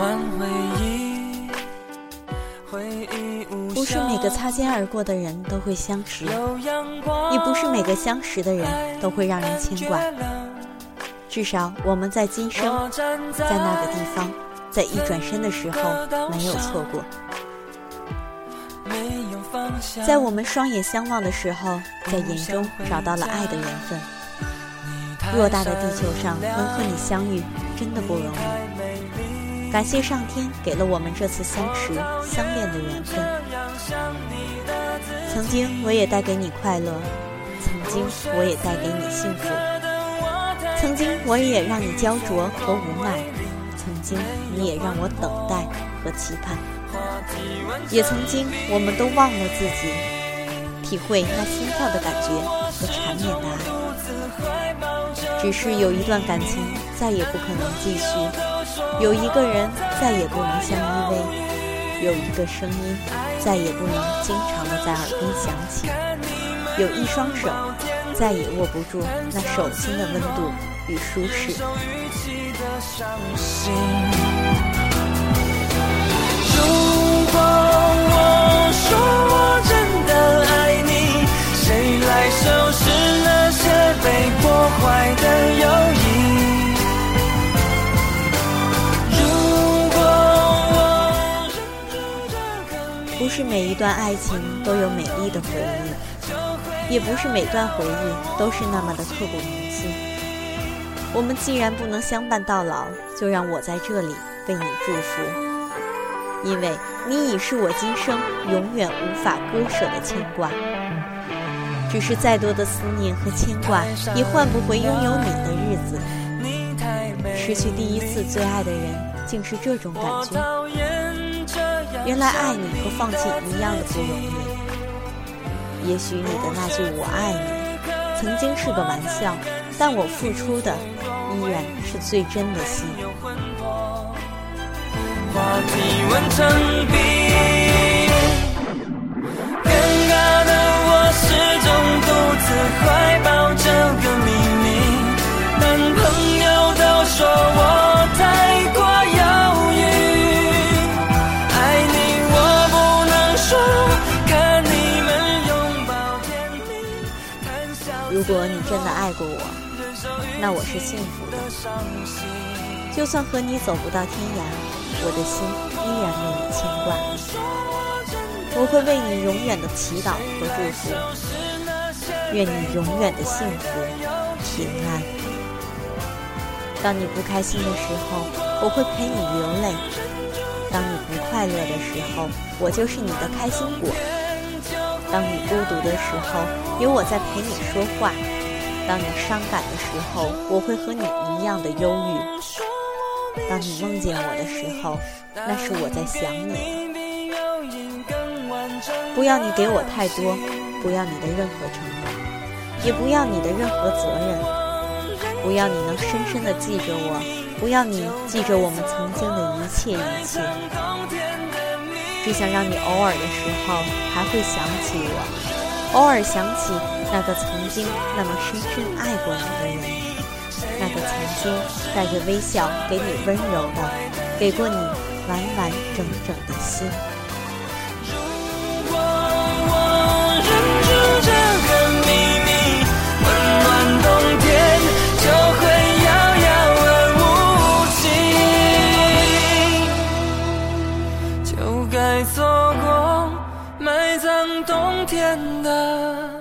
但唯一回忆，不是每个擦肩而过的人都会相识，也不是每个相识的人都会让人牵挂，至少我们在今生在那个地方，在一转身的时候没有错过。在我们双眼相望的时候，在眼中找到了爱的缘分。偌大的地球上，能和你相遇真的不容易。感谢上天给了我们这次相识相恋的缘分。曾经我也带给你快乐，曾经我也带给你幸福，曾经我也让你焦灼和无奈，曾经你也让我等待和期盼。也曾经，我们都忘了自己，体会那心跳的感觉和缠绵的爱。只是有一段感情再也不可能继续，有一个人再也不能相依偎，有一个声音再也不能经常的在耳边响起，有一双手再也握不住那手心的温度与舒适。是每一段爱情都有美丽的回忆，也不是每段回忆都是那么的刻骨铭心。我们既然不能相伴到老，就让我在这里为你祝福，因为你已是我今生永远无法割舍的牵挂。只是再多的思念和牵挂，也换不回拥有你的日子。失去第一次最爱的人，竟是这种感觉。原来爱你和放弃一样的不容易。也许你的那句“我爱你”曾经是个玩笑，但我付出的依然是最真的心。怀如果你真的爱过我，那我是幸福的。就算和你走不到天涯，我的心依然为你牵挂。我会为你永远的祈祷和祝福。愿你永远的幸福平安。当你不开心的时候，我会陪你流泪；当你不快乐的时候，我就是你的开心果；当你孤独的时候，有我在陪你说话；当你伤感的时候，我会和你一样的忧郁；当你梦见我的时候，那是我在想你。不要你给我太多，不要你的任何承诺。也不要你的任何责任，不要你能深深的记着我，不要你记着我们曾经的一切一切，只想让你偶尔的时候还会想起我，偶尔想起那个曾经那么深深爱过你的人，那个曾经带着微笑给你温柔的，给过你完完整整的心。该错过埋葬冬天的。